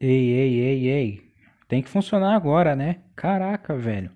Ei, ei, ei, ei. Tem que funcionar agora, né? Caraca, velho.